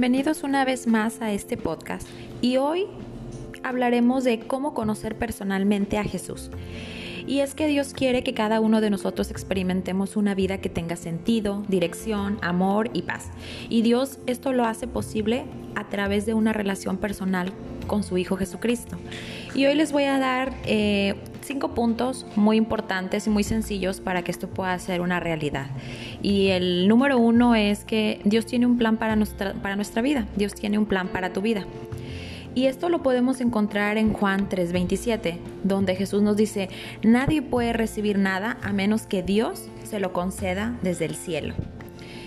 Bienvenidos una vez más a este podcast y hoy hablaremos de cómo conocer personalmente a Jesús. Y es que Dios quiere que cada uno de nosotros experimentemos una vida que tenga sentido, dirección, amor y paz. Y Dios esto lo hace posible a través de una relación personal con su Hijo Jesucristo. Y hoy les voy a dar eh, cinco puntos muy importantes y muy sencillos para que esto pueda ser una realidad. Y el número uno es que Dios tiene un plan para nuestra, para nuestra vida. Dios tiene un plan para tu vida. Y esto lo podemos encontrar en Juan 3:27, donde Jesús nos dice, nadie puede recibir nada a menos que Dios se lo conceda desde el cielo.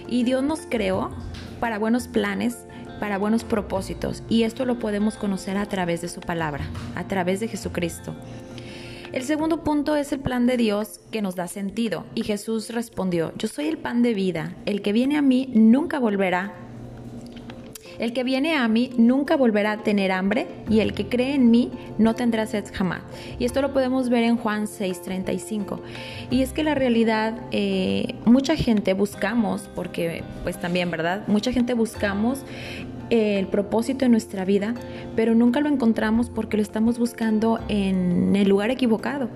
Y Dios nos creó para buenos planes, para buenos propósitos, y esto lo podemos conocer a través de su palabra, a través de Jesucristo. El segundo punto es el plan de Dios que nos da sentido, y Jesús respondió, yo soy el pan de vida, el que viene a mí nunca volverá el que viene a mí nunca volverá a tener hambre y el que cree en mí no tendrá sed jamás. Y esto lo podemos ver en Juan 6:35. Y es que la realidad, eh, mucha gente buscamos, porque pues también, ¿verdad? Mucha gente buscamos el propósito de nuestra vida, pero nunca lo encontramos porque lo estamos buscando en el lugar equivocado,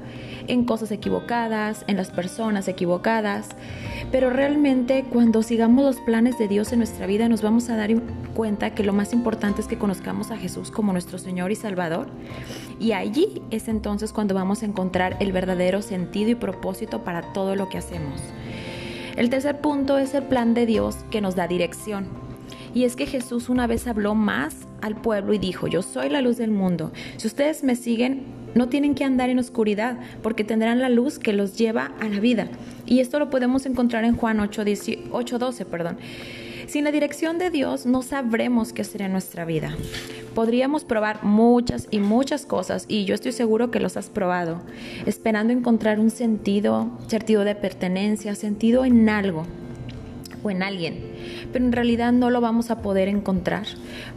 en cosas equivocadas, en las personas equivocadas. Pero realmente cuando sigamos los planes de Dios en nuestra vida nos vamos a dar cuenta que lo más importante es que conozcamos a Jesús como nuestro Señor y Salvador. Y allí es entonces cuando vamos a encontrar el verdadero sentido y propósito para todo lo que hacemos. El tercer punto es el plan de Dios que nos da dirección. Y es que Jesús una vez habló más al pueblo y dijo, yo soy la luz del mundo. Si ustedes me siguen, no tienen que andar en oscuridad, porque tendrán la luz que los lleva a la vida. Y esto lo podemos encontrar en Juan 8, 12, perdón. Sin la dirección de Dios no sabremos qué en nuestra vida. Podríamos probar muchas y muchas cosas y yo estoy seguro que los has probado, esperando encontrar un sentido, sentido de pertenencia, sentido en algo o en alguien, pero en realidad no lo vamos a poder encontrar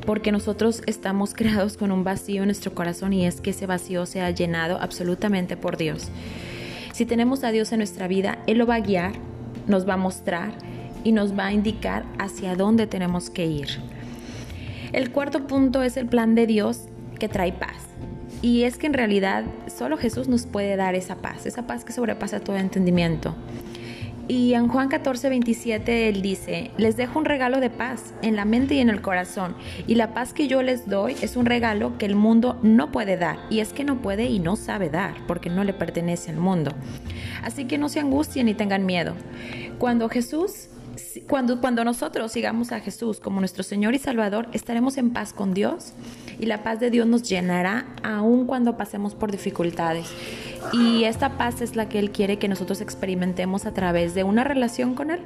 porque nosotros estamos creados con un vacío en nuestro corazón y es que ese vacío se ha llenado absolutamente por Dios. Si tenemos a Dios en nuestra vida, Él lo va a guiar, nos va a mostrar y nos va a indicar hacia dónde tenemos que ir. El cuarto punto es el plan de Dios que trae paz. Y es que en realidad solo Jesús nos puede dar esa paz, esa paz que sobrepasa todo entendimiento. Y en Juan 14, 27 él dice, les dejo un regalo de paz en la mente y en el corazón. Y la paz que yo les doy es un regalo que el mundo no puede dar. Y es que no puede y no sabe dar, porque no le pertenece al mundo. Así que no se angustien ni tengan miedo. Cuando Jesús cuando, cuando nosotros sigamos a Jesús como nuestro Señor y Salvador, estaremos en paz con Dios y la paz de Dios nos llenará aun cuando pasemos por dificultades. Y esta paz es la que Él quiere que nosotros experimentemos a través de una relación con Él.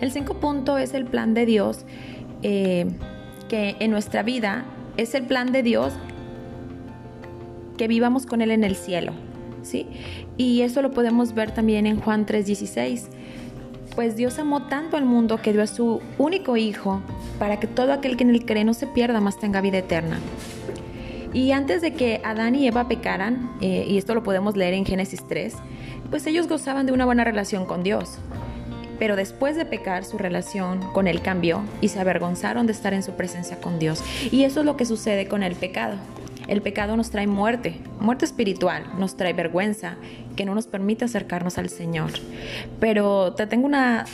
El cinco punto es el plan de Dios eh, que en nuestra vida es el plan de Dios que vivamos con Él en el cielo. ¿sí? Y eso lo podemos ver también en Juan 3:16. Pues Dios amó tanto al mundo que dio a su único Hijo para que todo aquel que en él cree no se pierda, más tenga vida eterna. Y antes de que Adán y Eva pecaran, eh, y esto lo podemos leer en Génesis 3, pues ellos gozaban de una buena relación con Dios. Pero después de pecar, su relación con Él cambió y se avergonzaron de estar en su presencia con Dios. Y eso es lo que sucede con el pecado. El pecado nos trae muerte, muerte espiritual, nos trae vergüenza, que no nos permite acercarnos al Señor. Pero te tengo una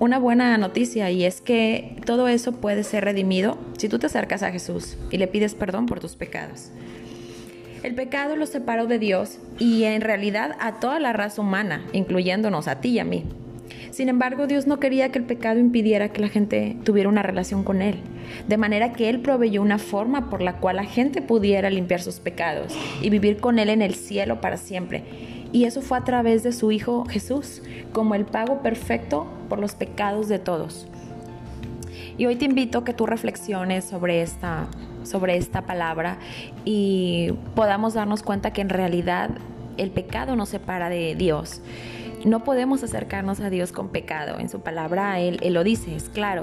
una buena noticia y es que todo eso puede ser redimido si tú te acercas a Jesús y le pides perdón por tus pecados. El pecado los separó de Dios y en realidad a toda la raza humana, incluyéndonos a ti y a mí. Sin embargo, Dios no quería que el pecado impidiera que la gente tuviera una relación con Él, de manera que Él proveyó una forma por la cual la gente pudiera limpiar sus pecados y vivir con Él en el cielo para siempre y eso fue a través de su Hijo Jesús, como el pago perfecto por los pecados de todos. Y hoy te invito a que tú reflexiones sobre esta, sobre esta palabra y podamos darnos cuenta que en realidad el pecado nos separa de Dios. No podemos acercarnos a Dios con pecado. En su palabra Él, él lo dice, es claro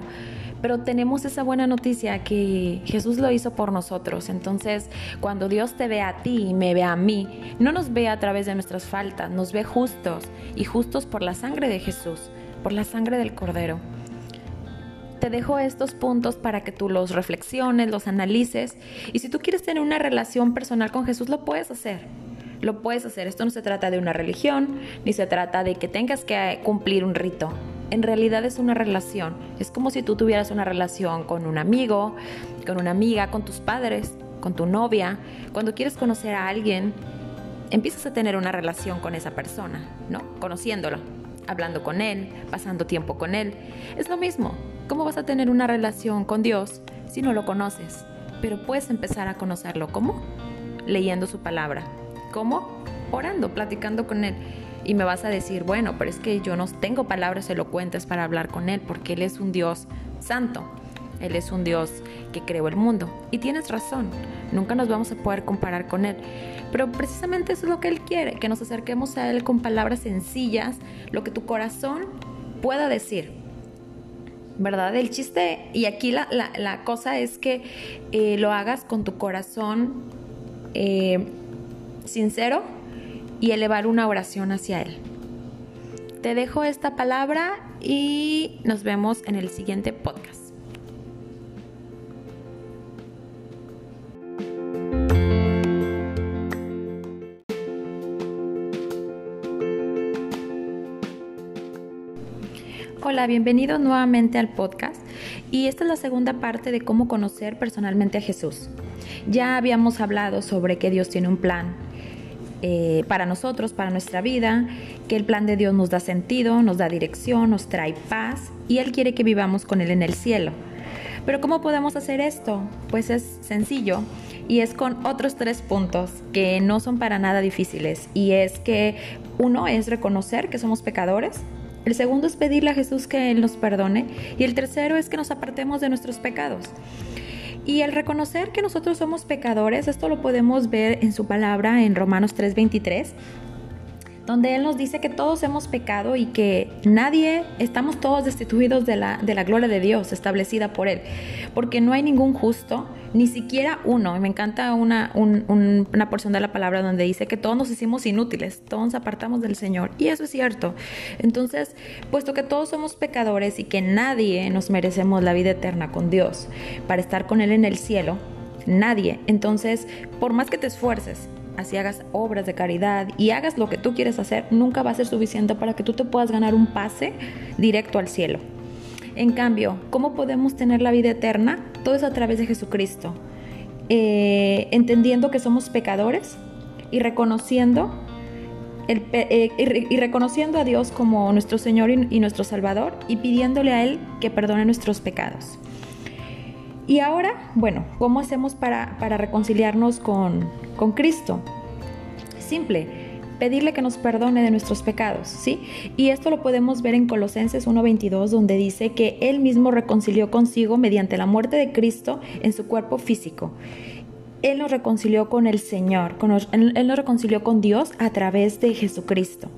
pero tenemos esa buena noticia que Jesús lo hizo por nosotros. Entonces, cuando Dios te ve a ti y me ve a mí, no nos ve a través de nuestras faltas, nos ve justos y justos por la sangre de Jesús, por la sangre del Cordero. te dejo estos puntos para que tú los reflexiones, los analices. Y si tú quieres tener una relación personal con Jesús, lo puedes hacer. Lo puedes hacer. Esto no se trata de una religión, ni se trata de que tengas que cumplir un rito. En realidad es una relación. Es como si tú tuvieras una relación con un amigo, con una amiga, con tus padres, con tu novia. Cuando quieres conocer a alguien, empiezas a tener una relación con esa persona, ¿no? Conociéndolo, hablando con él, pasando tiempo con él. Es lo mismo. ¿Cómo vas a tener una relación con Dios si no lo conoces? Pero puedes empezar a conocerlo. ¿Cómo? Leyendo su palabra. ¿Cómo? Orando, platicando con Él. Y me vas a decir, bueno, pero es que yo no tengo palabras elocuentes para hablar con Él porque Él es un Dios santo. Él es un Dios que creó el mundo. Y tienes razón, nunca nos vamos a poder comparar con Él. Pero precisamente eso es lo que Él quiere, que nos acerquemos a Él con palabras sencillas, lo que tu corazón pueda decir. ¿Verdad? El chiste, y aquí la, cosa es que eh, lo hagas con tu corazón eh, sincero y elevar una oración hacia Él. Te dejo esta palabra y nos vemos en el siguiente podcast. Hola, bienvenidos nuevamente al podcast y esta es la segunda parte de cómo conocer personalmente a Jesús. Ya habíamos hablado sobre que Dios tiene un plan eh, para nosotros, para nuestra vida, que el plan de Dios nos da sentido, nos da dirección, nos trae paz y Él quiere que vivamos con Él en el cielo. Pero ¿cómo podemos hacer esto? Pues es sencillo y es con otros tres puntos que no son para nada difíciles y es que uno es reconocer que somos pecadores, el segundo es pedirle a Jesús que Él nos perdone. Y el tercero es que nos apartemos de nuestros pecados. Y el reconocer que nosotros somos pecadores, esto lo podemos ver en su palabra en Romanos 3:23, donde Él nos dice que todos hemos pecado y que nadie, estamos todos destituidos de la, de la gloria de Dios establecida por Él, porque no hay ningún justo, ni siquiera uno. Me encanta una, una porción de la palabra donde dice que todos nos hicimos inútiles, todos nos apartamos del Señor, y eso es cierto. Entonces, puesto que todos somos pecadores y que nadie nos merecemos la vida eterna con Dios para estar con Él en el cielo, nadie, entonces, por más que te esfuerces, así hagas obras de caridad y hagas lo que tú quieres hacer, nunca va a ser suficiente para que tú te puedas ganar un pase directo al cielo. En cambio, ¿cómo podemos tener la vida eterna? Todo es a través de Jesucristo. Eh, entendiendo que somos pecadores y reconociendo, eh, y reconociendo a Dios como nuestro Señor y, nuestro Salvador y pidiéndole a Él que perdone nuestros pecados. Y ahora, bueno, ¿cómo hacemos para, para reconciliarnos con, con Cristo? Simple, pedirle que nos perdone de nuestros pecados, ¿sí? Y esto lo podemos ver en Colosenses 1:22, donde dice que Él mismo reconcilió consigo mediante la muerte de Cristo en su cuerpo físico. Él nos reconcilió con el Señor, Él nos reconcilió con Dios a través de Jesucristo.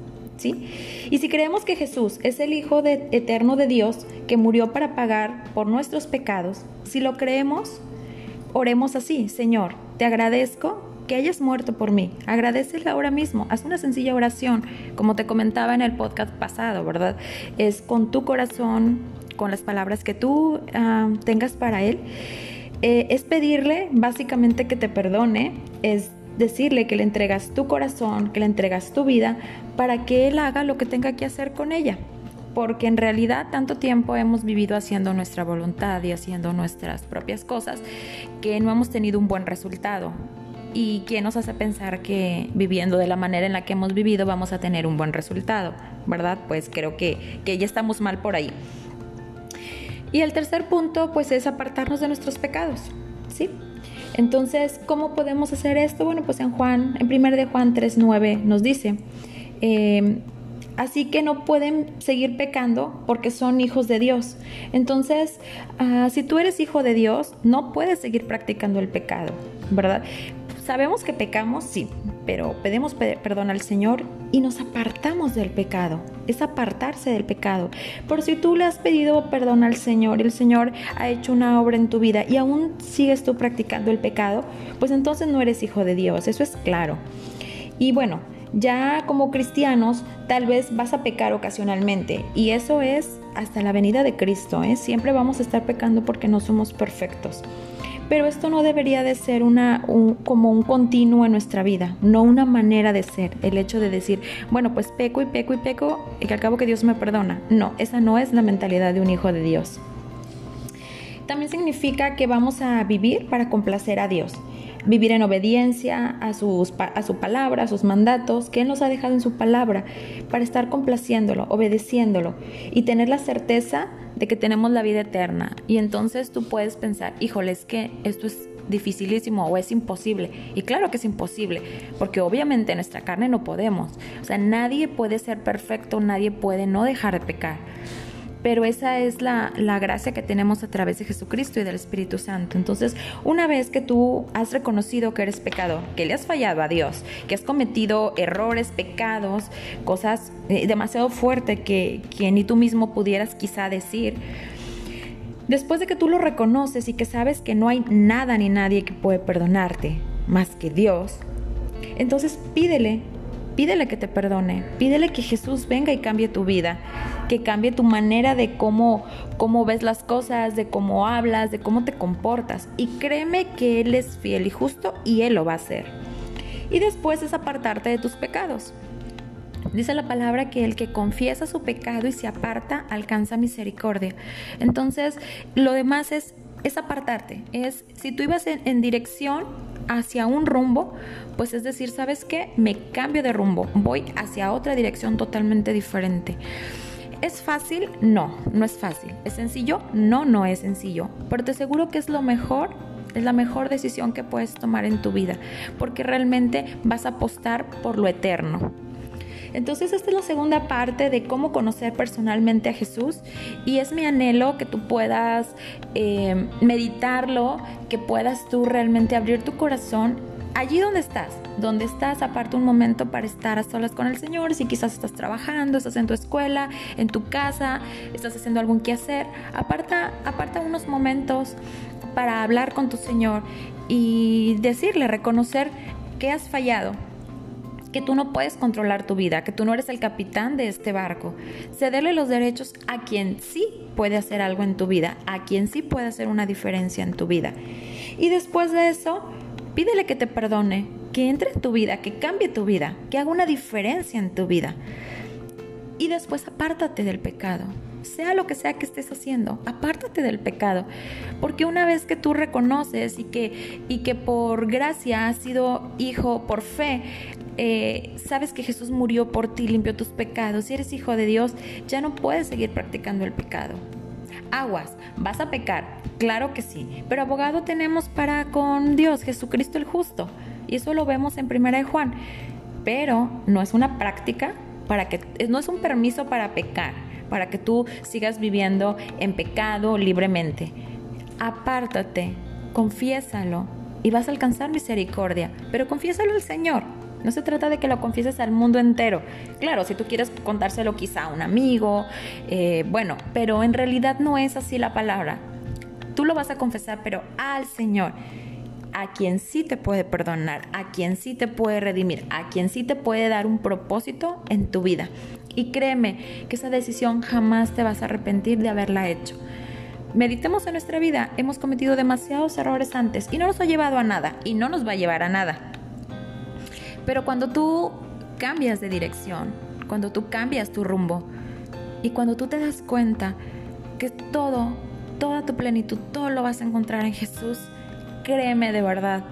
Y si creemos que Jesús es el Hijo eterno de Dios que murió para pagar por nuestros pecados, si lo creemos, oremos así, Señor, te agradezco que hayas muerto por mí. Agradecele ahora mismo. Haz una sencilla oración, como te comentaba en el podcast pasado, ¿verdad? Es con tu corazón, con las palabras que tú ah, tengas para Él. Eh, es pedirle básicamente que te perdone, es decirle que le entregas tu corazón, que le entregas tu vida, para que Él haga lo que tenga que hacer con ella. Porque en realidad tanto tiempo hemos vivido haciendo nuestra voluntad y haciendo nuestras propias cosas que no hemos tenido un buen resultado y quién nos hace pensar que viviendo de la manera en la que hemos vivido vamos a tener un buen resultado, ¿verdad? Pues creo que, que ya estamos mal por ahí. Y el tercer punto, pues es apartarnos de nuestros pecados, Entonces, ¿cómo podemos hacer esto? Bueno, pues en Juan, en 1 de Juan 3.9 nos dice, eh, así que no pueden seguir pecando porque son hijos de Dios. Entonces, ah, si tú eres hijo de Dios, no puedes seguir practicando el pecado, ¿verdad? Sabemos que pecamos, sí, pero pedimos perdón al Señor y nos apartamos del pecado. Es apartarse del pecado. Por si tú le has pedido perdón al Señor el Señor ha hecho una obra en tu vida y aún sigues tú practicando el pecado, pues entonces no eres hijo de Dios. Eso es claro. Y bueno, ya como cristianos tal vez vas a pecar ocasionalmente y eso es hasta la venida de Cristo. ¿eh? Siempre vamos a estar pecando porque no somos perfectos. Pero esto no debería de ser una, como un continuo en nuestra vida, no una manera de ser. El hecho de decir, bueno, pues peco y peco y peco y que al cabo que Dios me perdona. No, esa no es la mentalidad de un hijo de Dios. También significa que vamos a vivir para complacer a Dios vivir en obediencia a, sus, a su palabra, a sus mandatos, que Él nos ha dejado en su palabra, para estar complaciéndolo, obedeciéndolo y tener la certeza de que tenemos la vida eterna. Y entonces tú puedes pensar, híjole, es que esto es dificilísimo o es imposible. Y claro que es imposible, porque obviamente en nuestra carne no podemos. O sea, nadie puede ser perfecto, nadie puede no dejar de pecar pero esa es la, gracia que tenemos a través de Jesucristo y del Espíritu Santo. Entonces, una vez que tú has reconocido que eres pecador, que le has fallado a Dios, que has cometido errores, pecados, cosas eh, demasiado fuertes que, que ni tú mismo pudieras quizá decir, después de que tú lo reconoces y que sabes que no hay nada ni nadie que puede perdonarte más que Dios, entonces pídele pídele que te perdone, pídele que Jesús venga y cambie tu vida, que cambie tu manera de cómo, cómo ves las cosas, de cómo hablas, de cómo te comportas. Y créeme que Él es fiel y justo y Él lo va a hacer. Y después es apartarte de tus pecados. Dice la palabra que el que confiesa su pecado y se aparta alcanza misericordia. Entonces, lo demás es, es apartarte. Es si tú ibas en dirección hacia un rumbo, pues es decir, ¿sabes qué? Me cambio de rumbo, voy hacia otra dirección totalmente diferente. ¿Es fácil? No, no es fácil. ¿Es sencillo? No, no es sencillo. Pero te aseguro que es lo mejor, es la mejor decisión que puedes tomar en tu vida, porque realmente vas a apostar por lo eterno. Entonces esta es la segunda parte de cómo conocer personalmente a Jesús y es mi anhelo que tú puedas eh, meditarlo, que puedas tú realmente abrir tu corazón allí donde estás, donde estás, aparte un momento para estar a solas con el Señor, si quizás estás trabajando, estás en tu escuela, en tu casa, estás haciendo algún quehacer, aparta, aparta unos momentos para hablar con tu Señor y decirle, reconocer que has fallado, que tú no puedes controlar tu vida, que tú no eres el capitán de este barco. Cederle los derechos a quien sí puede hacer algo en tu vida, a quien sí puede hacer una diferencia en tu vida. Y después de eso, pídele que te perdone, que entre en tu vida, que cambie tu vida, que haga una diferencia en tu vida. Y después apártate del pecado sea lo que sea que estés haciendo, apártate del pecado, porque una vez que tú reconoces y que, y que por gracia has sido hijo por fe, eh, sabes que Jesús murió por ti, limpió tus pecados, si eres hijo de Dios, ya no puedes seguir practicando el pecado. Aguas, vas a pecar, claro que sí, pero abogado tenemos para con Dios, Jesucristo el justo, y eso lo vemos en Primera de Juan, pero no es una práctica para que, no es un permiso para pecar, para que tú sigas viviendo en pecado libremente. Apártate, confiésalo y vas a alcanzar misericordia, pero confiésalo al Señor. No se trata de que lo confieses al mundo entero. Claro, si tú quieres contárselo quizá a un amigo, eh, bueno, pero en realidad no es así la palabra. Tú lo vas a confesar, pero al Señor, a quien sí te puede perdonar, a quien sí te puede redimir, a quien sí te puede dar un propósito en tu vida. Y créeme que esa decisión jamás te vas a arrepentir de haberla hecho. Meditemos en nuestra vida, hemos cometido demasiados errores antes y no nos ha llevado a nada y no nos va a llevar a nada. Pero cuando tú cambias de dirección, cuando tú cambias tu rumbo y cuando tú te das cuenta que todo, toda tu plenitud, todo lo vas a encontrar en Jesús, créeme de verdad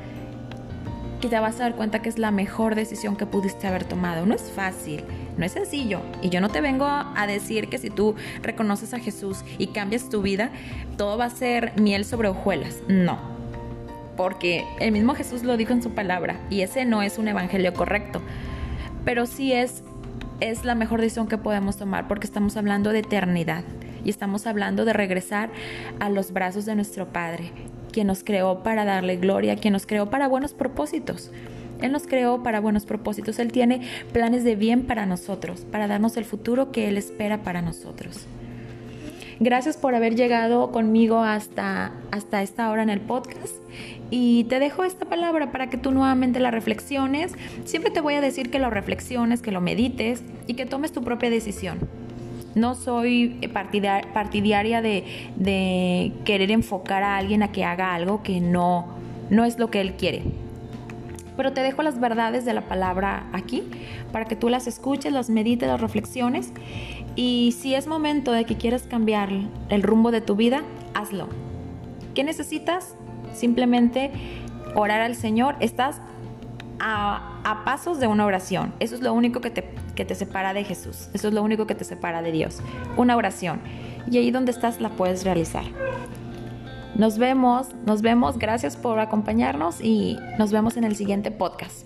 que te vas a dar cuenta que es la mejor decisión que pudiste haber tomado. No es fácil, no es sencillo. Y yo no te vengo a decir que si tú reconoces a Jesús y cambias tu vida, todo va a ser miel sobre hojuelas. No porque el mismo Jesús lo dijo en su palabra y ese no es un evangelio correcto, pero sí es, es la mejor decisión que podemos tomar porque estamos hablando de eternidad y estamos hablando de regresar a los brazos de nuestro Padre, quien nos creó para darle gloria, quien nos creó para buenos propósitos. Él nos creó para buenos propósitos. Él tiene planes de bien para nosotros, para darnos el futuro que Él espera para nosotros. Gracias por haber llegado conmigo hasta, hasta esta hora en el podcast. Y te dejo esta palabra para que tú nuevamente la reflexiones. Siempre te voy a decir que lo reflexiones, que lo medites y que tomes tu propia decisión. No soy partidaria de, de querer enfocar a alguien a que haga algo que no, no es lo que él quiere. Pero te dejo las verdades de la palabra aquí para que tú las escuches, las medites, las reflexiones. Y si es momento de que quieras cambiar el rumbo de tu vida, hazlo. ¿Qué necesitas? Simplemente orar al Señor. Estás a, pasos de una oración. Eso es lo único que te, que te separa de Jesús. Eso es lo único que te separa de Dios. Una oración. Y ahí donde estás la puedes realizar. Nos vemos, nos vemos. Gracias por acompañarnos y nos vemos en el siguiente podcast.